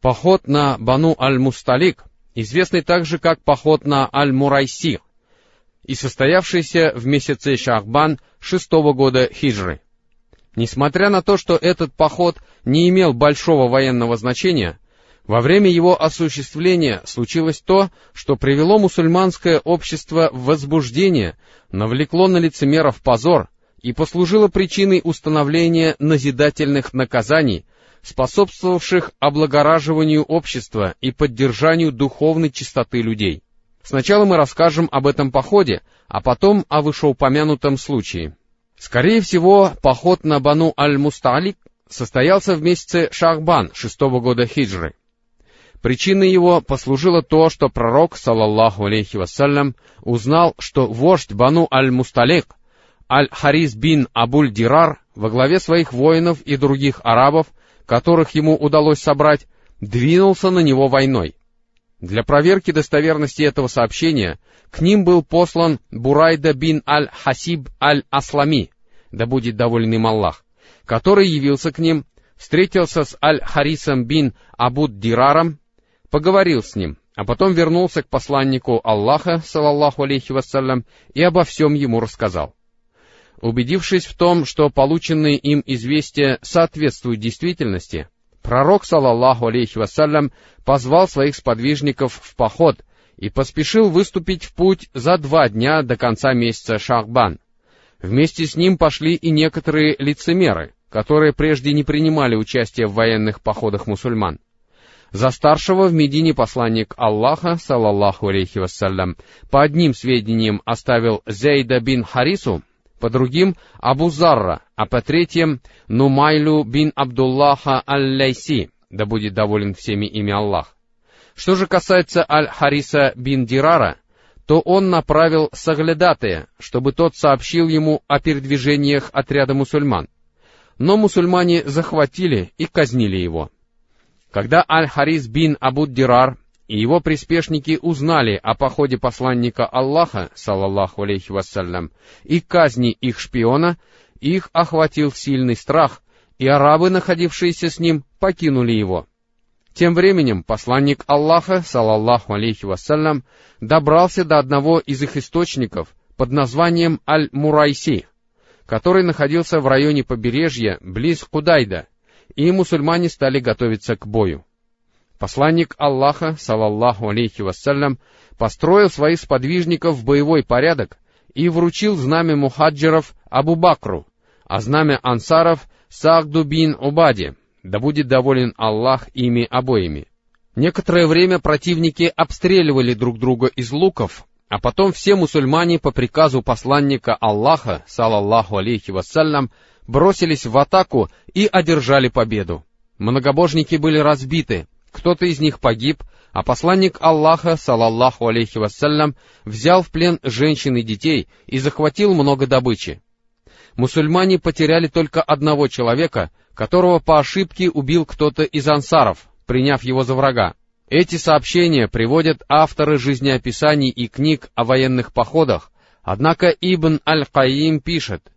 Поход на Бану Аль-Мусталик, известный также как поход на Аль-Мурайси, и состоявшийся в месяце Шахбан шестого года хиджры. Несмотря на то, что этот поход не имел большого военного значения, во время его осуществления случилось то, что привело мусульманское общество в возбуждение, навлекло на лицемеров позор и послужило причиной установления назидательных наказаний, способствовавших облагораживанию общества и поддержанию духовной чистоты людей. Сначала мы расскажем об этом походе, а потом о вышеупомянутом случае. Скорее всего, поход на Бану Аль-Мусталик состоялся в месяце Шахбан шестого года хиджры. Причиной его послужило то, что пророк, саллаллаху алейхи вассалям, узнал, что вождь Бану Аль-Мусталик, Аль-Харис бин Абуль-Дирар, во главе своих воинов и других арабов, которых ему удалось собрать, двинулся на него войной. Для проверки достоверности этого сообщения к ним был послан Бурайда бин Аль-Хасиб Аль-Аслами, да будет доволен им Аллах, который явился к ним, встретился с Аль-Харисом бин Абуд-Дираром, поговорил с ним, а потом вернулся к посланнику Аллаха, салаллаху алейхи вассалям, и обо всем ему рассказал. Убедившись в том, что полученные им известия соответствуют действительности, пророк, салаллаху алейхи вассалям, позвал своих сподвижников в поход и поспешил выступить в путь за два дня до конца месяца Шахбан. Вместе с ним пошли и некоторые лицемеры, которые прежде не принимали участие в военных походах мусульман. За старшего в Медине посланник Аллаха, салаллаху алейхи вассалям, по одним сведениям оставил Зейда бин Харису, по другим — Абу Зарра, а по третьим — Нумайлю бин Абдуллаха аль-Лейси, да будет доволен всеми ими Аллах. Что же касается Аль-Хариса бин Дирара, то он направил Саглядатая, чтобы тот сообщил ему о передвижениях отряда мусульман. Но мусульмане захватили и казнили его. Когда Аль-Харис бин Абуд-Дирар и его приспешники узнали о походе посланника Аллаха, салаллаху алейхи вассалям, и казни их шпиона, их охватил сильный страх, и арабы, находившиеся с ним, покинули его. Тем временем посланник Аллаха, салаллаху алейхи вассалям, добрался до одного из их источников под названием Аль-Мурайси, который находился в районе побережья близ Кудайда, и мусульмане стали готовиться к бою. Посланник Аллаха, салаллаху алейхи вассалям, построил своих сподвижников в боевой порядок и вручил знамя мухаджиров Абу Бакру, а знамя ансаров Сагду бин Убаде, да будет доволен Аллах ими обоими. Некоторое время противники обстреливали друг друга из луков, а потом все мусульмане по приказу посланника Аллаха, салаллаху алейхи вассалям, бросились в атаку и одержали победу. Многобожники были разбиты, кто-то из них погиб, а посланник Аллаха, салаллаху алейхи вассалям, взял в плен женщин и детей и захватил много добычи. Мусульмане потеряли только одного человека, которого по ошибке убил кто-то из ансаров, приняв его за врага. Эти сообщения приводят авторы жизнеописаний и книг о военных походах, однако Ибн Аль-Каим пишет,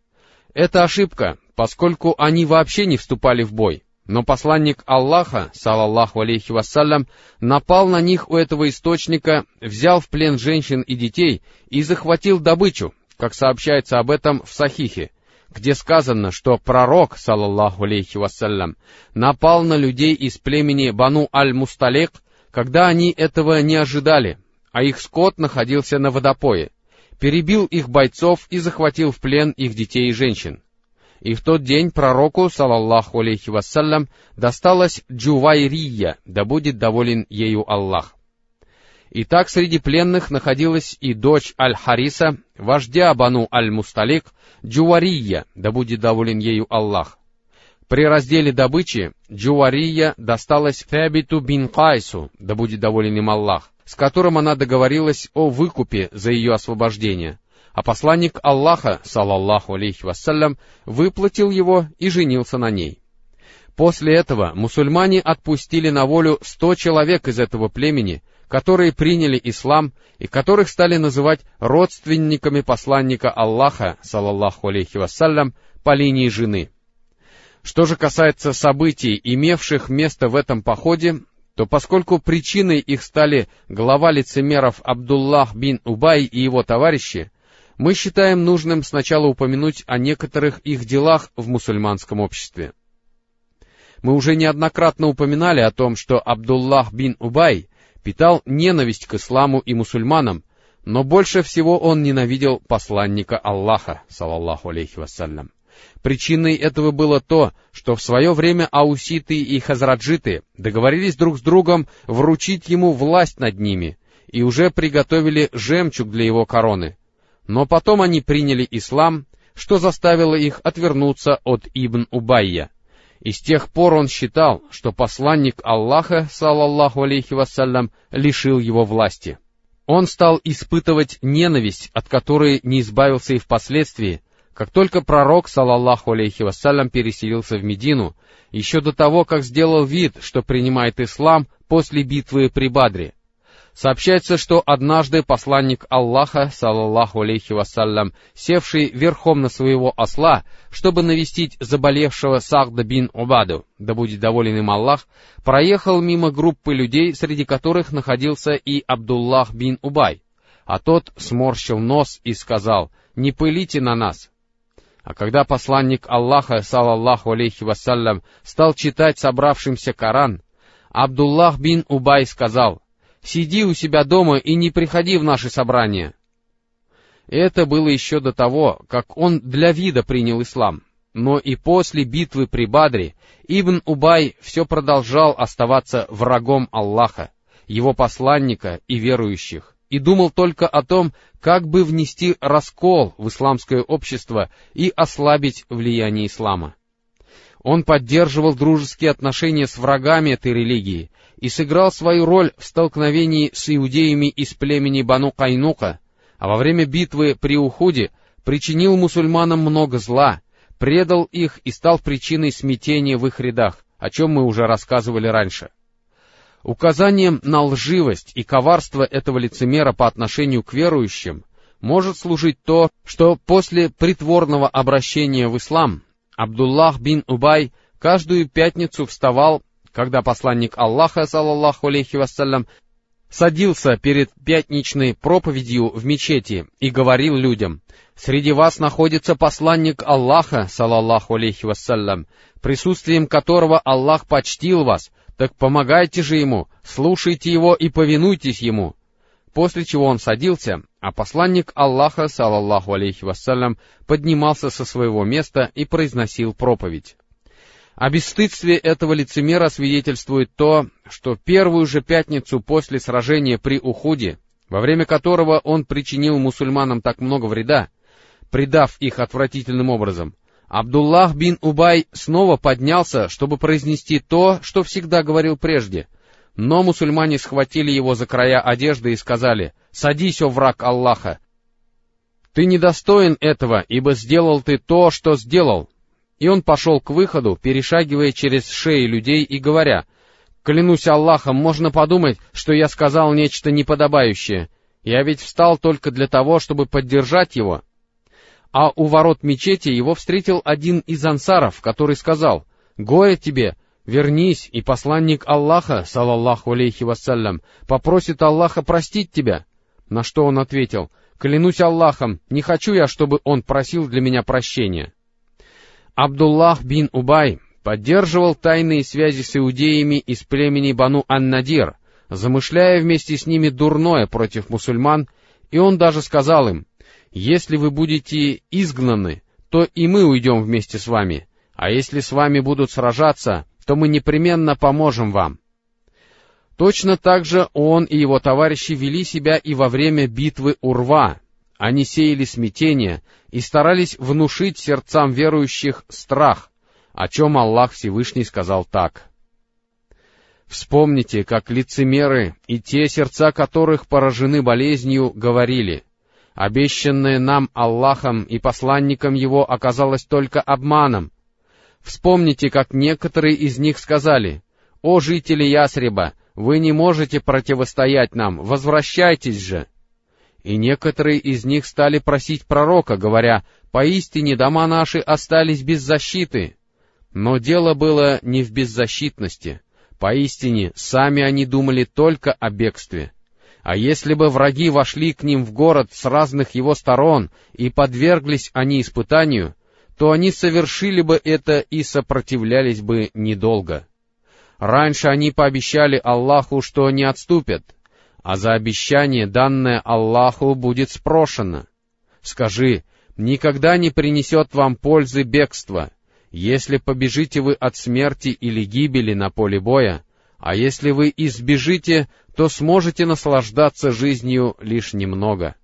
«Это ошибка, поскольку они вообще не вступали в бой. Но посланник Аллаха, салаллаху алейхи вассалям, напал на них у этого источника, взял в плен женщин и детей и захватил добычу, как сообщается об этом в Сахихе, где сказано, что пророк, салаллаху алейхи вассалям, напал на людей из племени Бану Аль-Мусталек, когда они этого не ожидали, а их скот находился на водопое, перебил их бойцов и захватил в плен их детей и женщин. И в тот день пророку, салаллаху алейхи вассалям, досталась Джувайрия, да будет доволен ею Аллах. Итак, среди пленных находилась и дочь Аль-Хариса, вождя Бану Аль-Мусталик, Джувария, да будет доволен ею Аллах. При разделе добычи Джувария досталась Фабиту бин Кайсу, да будет доволен им Аллах, с которым она договорилась о выкупе за ее освобождение — а посланник Аллаха, салаллаху алейхи вассалям, выплатил его и женился на ней. После этого мусульмане отпустили на волю сто человек из этого племени, которые приняли ислам и которых стали называть родственниками посланника Аллаха, салаллаху алейхи вассалям, по линии жены. Что же касается событий, имевших место в этом походе, то поскольку причиной их стали глава лицемеров Абдуллах бин Убай и его товарищи, мы считаем нужным сначала упомянуть о некоторых их делах в мусульманском обществе. Мы уже неоднократно упоминали о том, что Абдуллах бин Убай питал ненависть к исламу и мусульманам, но больше всего он ненавидел посланника Аллаха, салаллаху алейхи вассалям. Причиной этого было то, что в свое время ауситы и хазраджиты договорились друг с другом вручить ему власть над ними и уже приготовили жемчуг для его короны. Но потом они приняли ислам, что заставило их отвернуться от Ибн Убайя. И с тех пор он считал, что посланник Аллаха, салаллаху алейхи вассалям, лишил его власти. Он стал испытывать ненависть, от которой не избавился и впоследствии, как только пророк, салаллаху алейхи вассалям, переселился в Медину, еще до того, как сделал вид, что принимает ислам после битвы при Бадре. Сообщается, что однажды посланник Аллаха, салаллаху алейхи вассалям, севший верхом на своего осла, чтобы навестить заболевшего Сахда бин Убаду, да будет доволен им Аллах, проехал мимо группы людей, среди которых находился и Абдуллах бин Убай. А тот сморщил нос и сказал, «Не пылите на нас, а когда посланник Аллаха, салаллаху алейхи вассалям, стал читать собравшимся Коран, Абдуллах бин Убай сказал, «Сиди у себя дома и не приходи в наши собрания». Это было еще до того, как он для вида принял ислам. Но и после битвы при Бадре Ибн Убай все продолжал оставаться врагом Аллаха, его посланника и верующих и думал только о том, как бы внести раскол в исламское общество и ослабить влияние ислама. Он поддерживал дружеские отношения с врагами этой религии и сыграл свою роль в столкновении с иудеями из племени Бану Кайнука, а во время битвы при Ухуде причинил мусульманам много зла, предал их и стал причиной смятения в их рядах, о чем мы уже рассказывали раньше. Указанием на лживость и коварство этого лицемера по отношению к верующим может служить то, что после притворного обращения в ислам Абдуллах бин Убай каждую пятницу вставал, когда посланник Аллаха, саллаллаху алейхи вассалям, садился перед пятничной проповедью в мечети и говорил людям, «Среди вас находится посланник Аллаха, саллаллаху алейхи вассалям, присутствием которого Аллах почтил вас, так помогайте же ему, слушайте его и повинуйтесь ему. После чего он садился, а посланник Аллаха, салаллаху алейхи вассалям, поднимался со своего места и произносил проповедь. О бесстыдстве этого лицемера свидетельствует то, что первую же пятницу после сражения при Ухуде, во время которого он причинил мусульманам так много вреда, предав их отвратительным образом, Абдуллах бин Убай снова поднялся, чтобы произнести то, что всегда говорил прежде. Но мусульмане схватили его за края одежды и сказали, «Садись, о враг Аллаха! Ты недостоин этого, ибо сделал ты то, что сделал». И он пошел к выходу, перешагивая через шеи людей и говоря, «Клянусь Аллахом, можно подумать, что я сказал нечто неподобающее. Я ведь встал только для того, чтобы поддержать его, а у ворот мечети его встретил один из ансаров, который сказал, «Горе тебе, вернись, и посланник Аллаха, салаллаху алейхи вассалям, попросит Аллаха простить тебя». На что он ответил, «Клянусь Аллахом, не хочу я, чтобы он просил для меня прощения». Абдуллах бин Убай поддерживал тайные связи с иудеями из племени Бану Ан-Надир, замышляя вместе с ними дурное против мусульман, и он даже сказал им, если вы будете изгнаны, то и мы уйдем вместе с вами, а если с вами будут сражаться, то мы непременно поможем вам. Точно так же он и его товарищи вели себя и во время битвы Урва. Они сеяли смятение и старались внушить сердцам верующих страх, о чем Аллах Всевышний сказал так. Вспомните, как лицемеры и те сердца которых поражены болезнью говорили — Обещанное нам Аллахом и посланником его оказалось только обманом. Вспомните, как некоторые из них сказали, «О жители Ясреба, вы не можете противостоять нам, возвращайтесь же!» И некоторые из них стали просить пророка, говоря, «Поистине дома наши остались без защиты». Но дело было не в беззащитности. Поистине, сами они думали только о бегстве. А если бы враги вошли к ним в город с разных его сторон, и подверглись они испытанию, то они совершили бы это и сопротивлялись бы недолго. Раньше они пообещали Аллаху, что не отступят, а за обещание, данное Аллаху, будет спрошено. Скажи, никогда не принесет вам пользы бегство, если побежите вы от смерти или гибели на поле боя, а если вы избежите, то сможете наслаждаться жизнью лишь немного.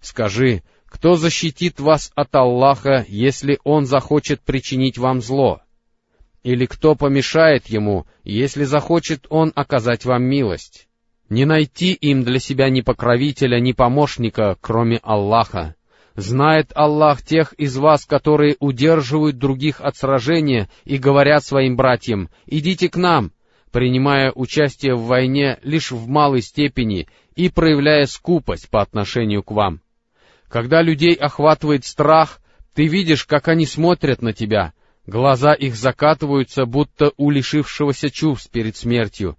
Скажи, кто защитит вас от Аллаха, если Он захочет причинить вам зло? Или кто помешает Ему, если захочет Он оказать вам милость? Не найти им для себя ни покровителя, ни помощника, кроме Аллаха. Знает Аллах тех из вас, которые удерживают других от сражения и говорят своим братьям, «Идите к нам», принимая участие в войне лишь в малой степени и проявляя скупость по отношению к вам. Когда людей охватывает страх, ты видишь, как они смотрят на тебя, глаза их закатываются, будто у лишившегося чувств перед смертью.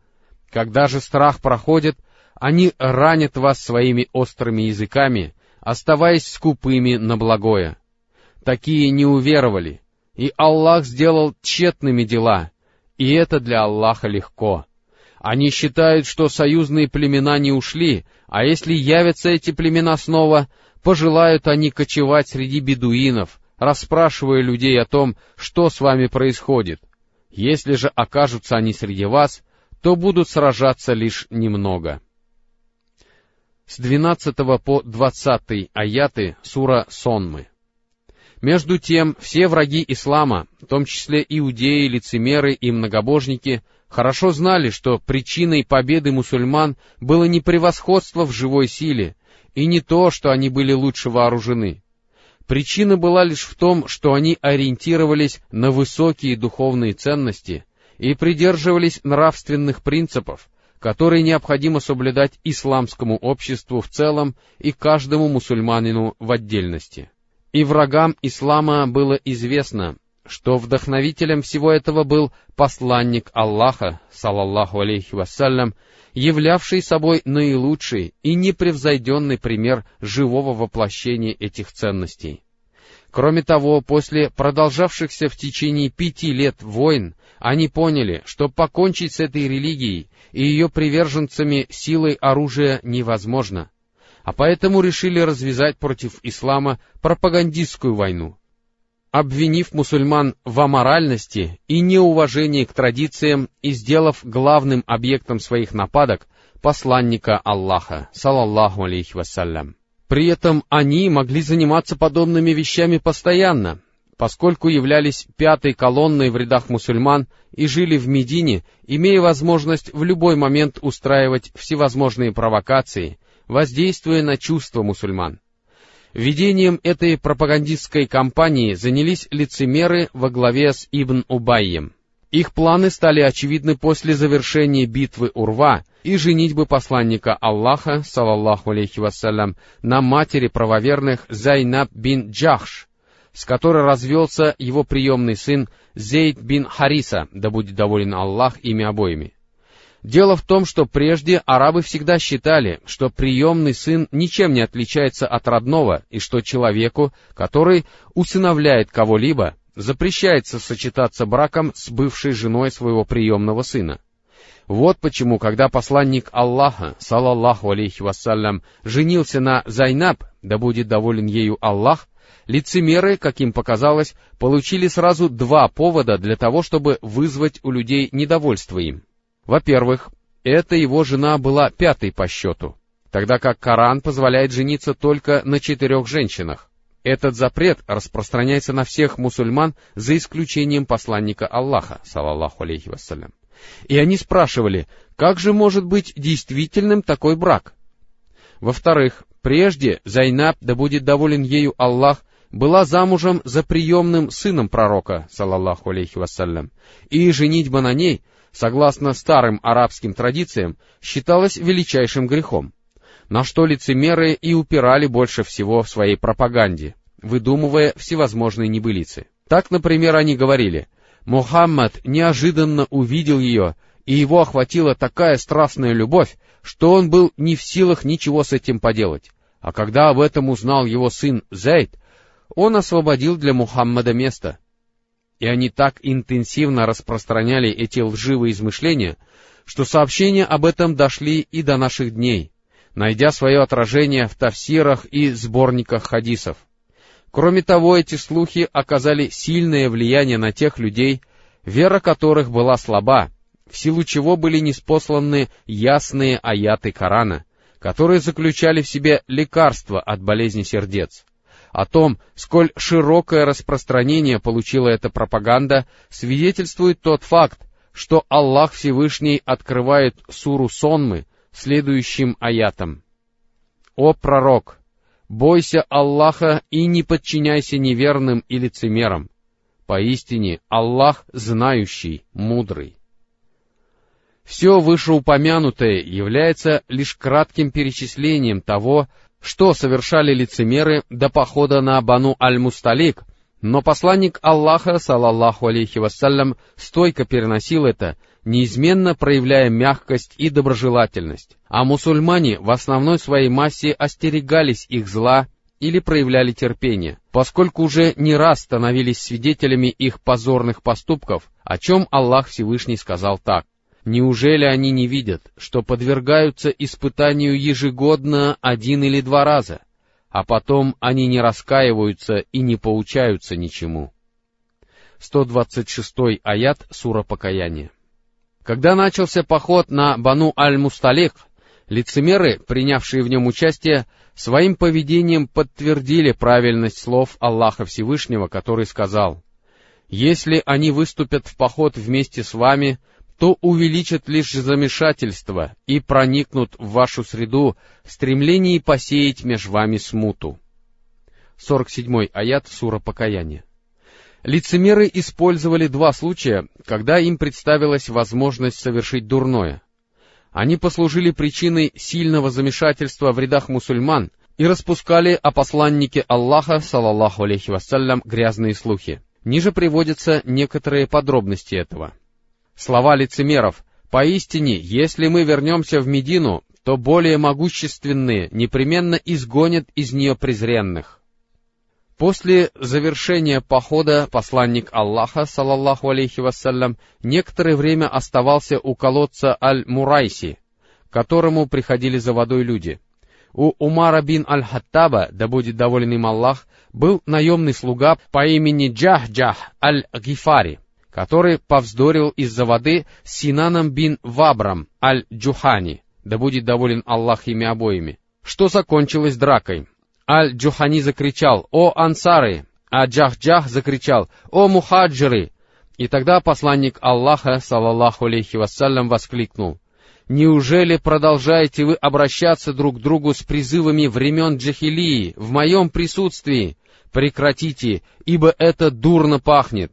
Когда же страх проходит, они ранят вас своими острыми языками, оставаясь скупыми на благое. Такие не уверовали, и Аллах сделал тщетными дела, и это для Аллаха легко. Они считают, что союзные племена не ушли, а если явятся эти племена снова, пожелают они кочевать среди бедуинов, расспрашивая людей о том, что с вами происходит. Если же окажутся они среди вас, то будут сражаться лишь немного с 12 по 20 аяты сура Сонмы. Между тем, все враги ислама, в том числе иудеи, лицемеры и многобожники, хорошо знали, что причиной победы мусульман было не превосходство в живой силе, и не то, что они были лучше вооружены. Причина была лишь в том, что они ориентировались на высокие духовные ценности и придерживались нравственных принципов, которые необходимо соблюдать исламскому обществу в целом и каждому мусульманину в отдельности. И врагам ислама было известно, что вдохновителем всего этого был посланник Аллаха, салаллаху алейхи вассалям, являвший собой наилучший и непревзойденный пример живого воплощения этих ценностей. Кроме того, после продолжавшихся в течение пяти лет войн, они поняли, что покончить с этой религией и ее приверженцами силой оружия невозможно, а поэтому решили развязать против ислама пропагандистскую войну, обвинив мусульман в аморальности и неуважении к традициям и сделав главным объектом своих нападок посланника Аллаха, салаллаху алейхи вассалям. При этом они могли заниматься подобными вещами постоянно, поскольку являлись пятой колонной в рядах мусульман и жили в Медине, имея возможность в любой момент устраивать всевозможные провокации, воздействуя на чувства мусульман. Ведением этой пропагандистской кампании занялись лицемеры во главе с Ибн Убайем. Их планы стали очевидны после завершения битвы Урва, и женитьбы посланника Аллаха, салаллаху алейхи вассалям, на матери правоверных Зайнаб бин Джахш, с которой развелся его приемный сын Зейд бин Хариса, да будет доволен Аллах ими обоими. Дело в том, что прежде арабы всегда считали, что приемный сын ничем не отличается от родного, и что человеку, который усыновляет кого-либо, запрещается сочетаться браком с бывшей женой своего приемного сына. Вот почему, когда посланник Аллаха, салаллаху алейхи вассалям, женился на Зайнаб, да будет доволен ею Аллах, лицемеры, как им показалось, получили сразу два повода для того, чтобы вызвать у людей недовольство им. Во-первых, эта его жена была пятой по счету, тогда как Коран позволяет жениться только на четырех женщинах. Этот запрет распространяется на всех мусульман за исключением посланника Аллаха, салаллаху алейхи вассалям. И они спрашивали, как же может быть действительным такой брак? Во-вторых, прежде Зайнаб, да будет доволен ею Аллах, была замужем за приемным сыном пророка, салаллаху алейхи вассалям, и женитьба на ней, согласно старым арабским традициям, считалась величайшим грехом, на что лицемеры и упирали больше всего в своей пропаганде, выдумывая всевозможные небылицы. Так, например, они говорили — Мухаммад неожиданно увидел ее и его охватила такая страстная любовь, что он был не в силах ничего с этим поделать. А когда об этом узнал его сын Зейд, он освободил для Мухаммада место. И они так интенсивно распространяли эти лживые измышления, что сообщения об этом дошли и до наших дней, найдя свое отражение в тафсирах и сборниках хадисов. Кроме того, эти слухи оказали сильное влияние на тех людей, вера которых была слаба, в силу чего были неспосланы ясные аяты Корана, которые заключали в себе лекарство от болезни сердец. О том, сколь широкое распространение получила эта пропаганда, свидетельствует тот факт, что Аллах Всевышний открывает суру Сонмы следующим аятом. «О пророк! Бойся Аллаха и не подчиняйся неверным и лицемерам. Поистине Аллах знающий, мудрый». Все вышеупомянутое является лишь кратким перечислением того, что совершали лицемеры до похода на Бану Аль-Мусталик, но посланник Аллаха, салаллаху алейхи вассалям, стойко переносил это, неизменно проявляя мягкость и доброжелательность, а мусульмане в основной своей массе остерегались их зла или проявляли терпение, поскольку уже не раз становились свидетелями их позорных поступков, о чем Аллах Всевышний сказал так. Неужели они не видят, что подвергаются испытанию ежегодно один или два раза, а потом они не раскаиваются и не поучаются ничему? 126 аят Сура Покаяния. Когда начался поход на Бану Аль-Мусталик, лицемеры, принявшие в нем участие, своим поведением подтвердили правильность слов Аллаха Всевышнего, который сказал, «Если они выступят в поход вместе с вами, то увеличат лишь замешательство и проникнут в вашу среду в стремлении посеять меж вами смуту. 47 аят Сура Покаяния. Лицемеры использовали два случая, когда им представилась возможность совершить дурное. Они послужили причиной сильного замешательства в рядах мусульман и распускали о посланнике Аллаха, салаллаху алейхи вассалям, грязные слухи. Ниже приводятся некоторые подробности этого слова лицемеров, «Поистине, если мы вернемся в Медину, то более могущественные непременно изгонят из нее презренных». После завершения похода посланник Аллаха, салаллаху алейхи вассалям, некоторое время оставался у колодца Аль-Мурайси, к которому приходили за водой люди. У Умара бин Аль-Хаттаба, да будет доволен им Аллах, был наемный слуга по имени Джах-Джах Аль-Гифари — который повздорил из-за воды с Синаном бин Вабрам Аль-Джухани, да будет доволен Аллах ими обоими, что закончилось дракой. Аль-Джухани закричал «О ансары!», а Джах-Джах закричал «О мухаджиры!». И тогда посланник Аллаха, салаллаху алейхи вассалям, воскликнул «Неужели продолжаете вы обращаться друг к другу с призывами времен Джахилии в моем присутствии? Прекратите, ибо это дурно пахнет.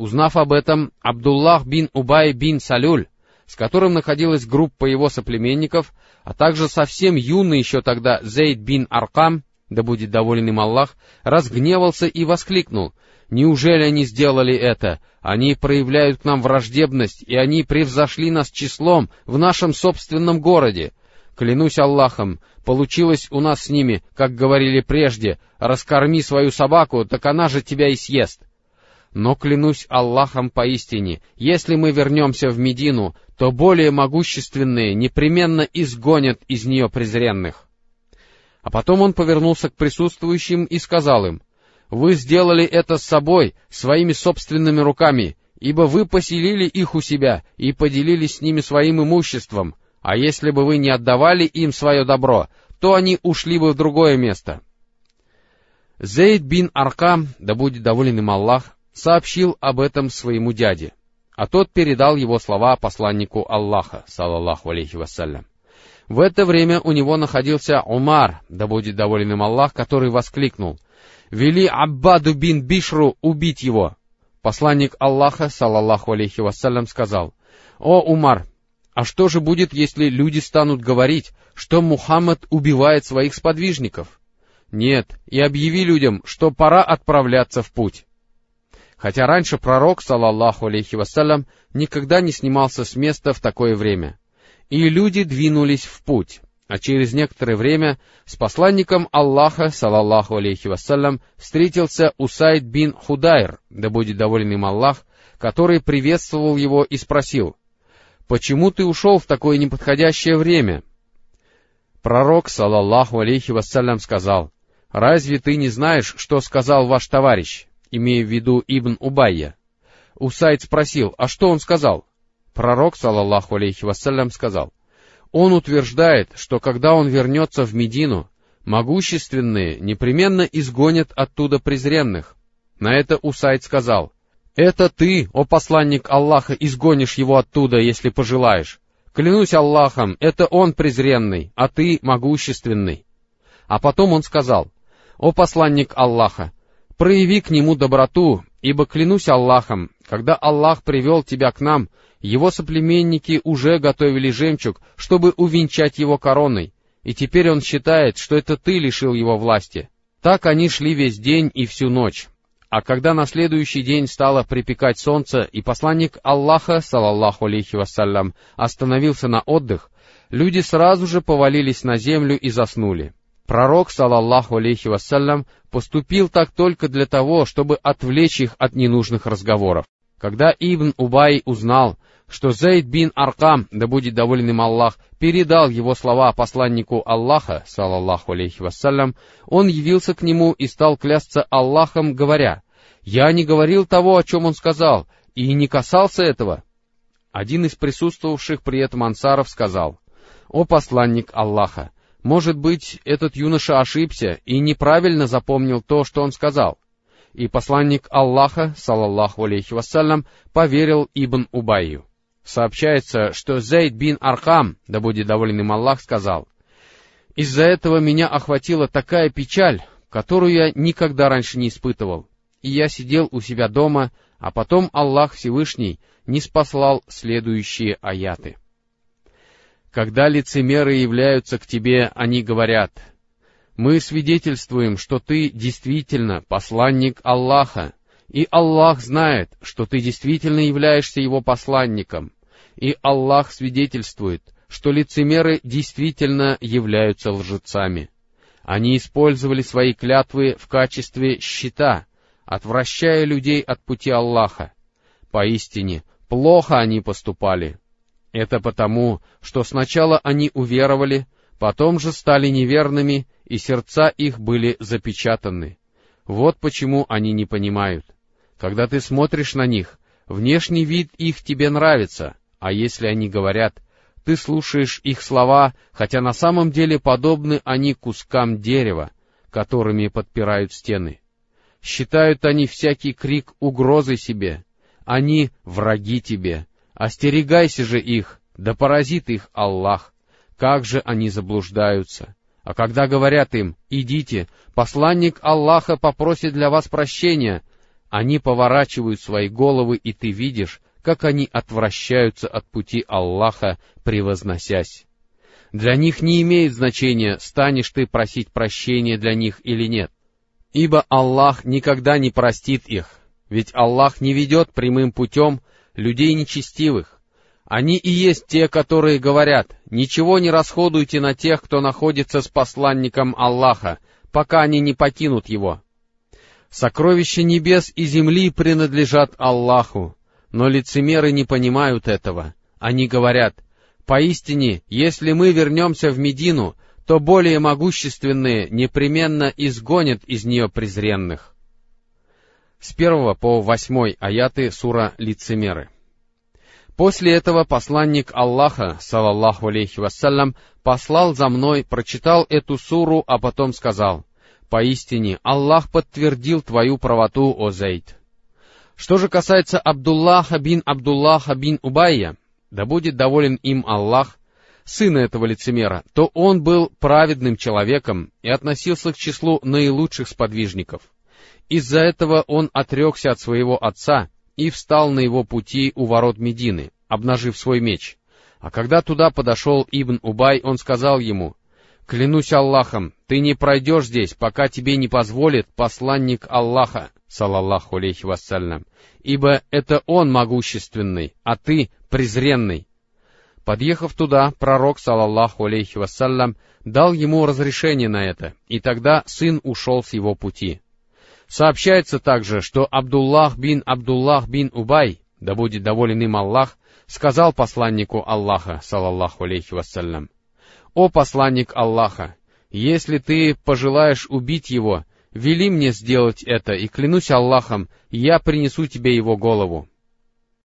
Узнав об этом, Абдуллах бин Убай бин Салюль, с которым находилась группа его соплеменников, а также совсем юный еще тогда Зейд бин Аркам, да будет доволен им Аллах, разгневался и воскликнул, «Неужели они сделали это? Они проявляют к нам враждебность, и они превзошли нас числом в нашем собственном городе. Клянусь Аллахом, получилось у нас с ними, как говорили прежде, раскорми свою собаку, так она же тебя и съест. Но клянусь Аллахом поистине, если мы вернемся в Медину, то более могущественные непременно изгонят из нее презренных. А потом он повернулся к присутствующим и сказал им, «Вы сделали это с собой, своими собственными руками, ибо вы поселили их у себя и поделились с ними своим имуществом, а если бы вы не отдавали им свое добро, то они ушли бы в другое место». Зейд бин Аркам, да будет доволен им Аллах, сообщил об этом своему дяде, а тот передал его слова посланнику Аллаха, салаллаху алейхи вассалям. В это время у него находился Умар, да будет доволен им Аллах, который воскликнул, «Вели Аббаду бин Бишру убить его!» Посланник Аллаха, салаллаху алейхи вассалям, сказал, «О, Умар, а что же будет, если люди станут говорить, что Мухаммад убивает своих сподвижников? Нет, и объяви людям, что пора отправляться в путь. Хотя раньше пророк, салаллаху алейхи вассалям, никогда не снимался с места в такое время. И люди двинулись в путь, а через некоторое время с посланником Аллаха, салаллаху алейхи вассалям, встретился Усайд бин Худайр, да будет доволен им Аллах, который приветствовал его и спросил, «Почему ты ушел в такое неподходящее время?» Пророк, салаллаху алейхи вассалям, сказал, «Разве ты не знаешь, что сказал ваш товарищ, имея в виду Ибн Убайя?» Усайд спросил, «А что он сказал?» Пророк, салаллаху алейхи вассалям, сказал, «Он утверждает, что когда он вернется в Медину, могущественные непременно изгонят оттуда презренных». На это Усайд сказал, это ты, о посланник Аллаха, изгонишь его оттуда, если пожелаешь. Клянусь Аллахом, это он презренный, а ты могущественный. А потом он сказал, о посланник Аллаха, прояви к нему доброту, ибо клянусь Аллахом, когда Аллах привел тебя к нам, его соплеменники уже готовили жемчуг, чтобы увенчать его короной, и теперь он считает, что это ты лишил его власти. Так они шли весь день и всю ночь. А когда на следующий день стало припекать солнце, и посланник Аллаха, салаллаху алейхи вассалям, остановился на отдых, люди сразу же повалились на землю и заснули. Пророк, салаллаху алейхи вассалям, поступил так только для того, чтобы отвлечь их от ненужных разговоров. Когда Ибн Убай узнал, что Зейд бин Аркам, да будет доволен им Аллах, передал его слова посланнику Аллаха, салаллаху алейхи вассалям, он явился к нему и стал клясться Аллахом, говоря, «Я не говорил того, о чем он сказал, и не касался этого». Один из присутствовавших при этом ансаров сказал, «О посланник Аллаха, может быть, этот юноша ошибся и неправильно запомнил то, что он сказал». И посланник Аллаха, صلى الله عليه وسلم, поверил Ибн Убайю. Сообщается, что Зейд бин Архам, да будет доволен им Аллах, сказал, «Из-за этого меня охватила такая печаль, которую я никогда раньше не испытывал, и я сидел у себя дома, а потом Аллах Всевышний не спаслал следующие аяты. Когда лицемеры являются к тебе, они говорят, «Мы свидетельствуем, что ты действительно посланник Аллаха, и Аллах знает, что ты действительно являешься его посланником, и Аллах свидетельствует, что лицемеры действительно являются лжецами. Они использовали свои клятвы в качестве щита, отвращая людей от пути Аллаха. Поистине, плохо они поступали. Это потому, что сначала они уверовали, потом же стали неверными, и сердца их были запечатаны. Вот почему они не понимают. Когда ты смотришь на них, внешний вид их тебе нравится, а если они говорят, ты слушаешь их слова, хотя на самом деле подобны они кускам дерева, которыми подпирают стены. Считают они всякий крик угрозой себе. Они враги тебе. Остерегайся же их, да поразит их Аллах. Как же они заблуждаются. А когда говорят им, идите, посланник Аллаха попросит для вас прощения, они поворачивают свои головы, и ты видишь, как они отвращаются от пути Аллаха, превозносясь. Для них не имеет значения, станешь ты просить прощения для них или нет. Ибо Аллах никогда не простит их, ведь Аллах не ведет прямым путем людей нечестивых. Они и есть те, которые говорят, ничего не расходуйте на тех, кто находится с посланником Аллаха, пока они не покинут его. Сокровища небес и земли принадлежат Аллаху, но лицемеры не понимают этого. Они говорят, поистине, если мы вернемся в Медину, то более могущественные непременно изгонят из нее презренных. С первого по восьмой аяты сура «Лицемеры». После этого посланник Аллаха, салаллаху алейхи вассалям, послал за мной, прочитал эту суру, а потом сказал, Поистине, Аллах подтвердил твою правоту, о Зейд. Что же касается Абдуллаха бин Абдуллаха бин Убайя, да будет доволен им Аллах, сына этого лицемера, то он был праведным человеком и относился к числу наилучших сподвижников. Из-за этого он отрекся от своего отца и встал на его пути у ворот Медины, обнажив свой меч. А когда туда подошел Ибн Убай, он сказал ему, Клянусь Аллахом, ты не пройдешь здесь, пока тебе не позволит посланник Аллаха, салаллаху алейхи вассалям, ибо это он могущественный, а ты презренный. Подъехав туда, пророк, салаллаху алейхи вассалям, дал ему разрешение на это, и тогда сын ушел с его пути. Сообщается также, что Абдуллах бин Абдуллах бин Убай, да будет доволен им Аллах, сказал посланнику Аллаха, салаллаху алейхи вассалям, «О посланник Аллаха, если ты пожелаешь убить его, вели мне сделать это, и клянусь Аллахом, я принесу тебе его голову».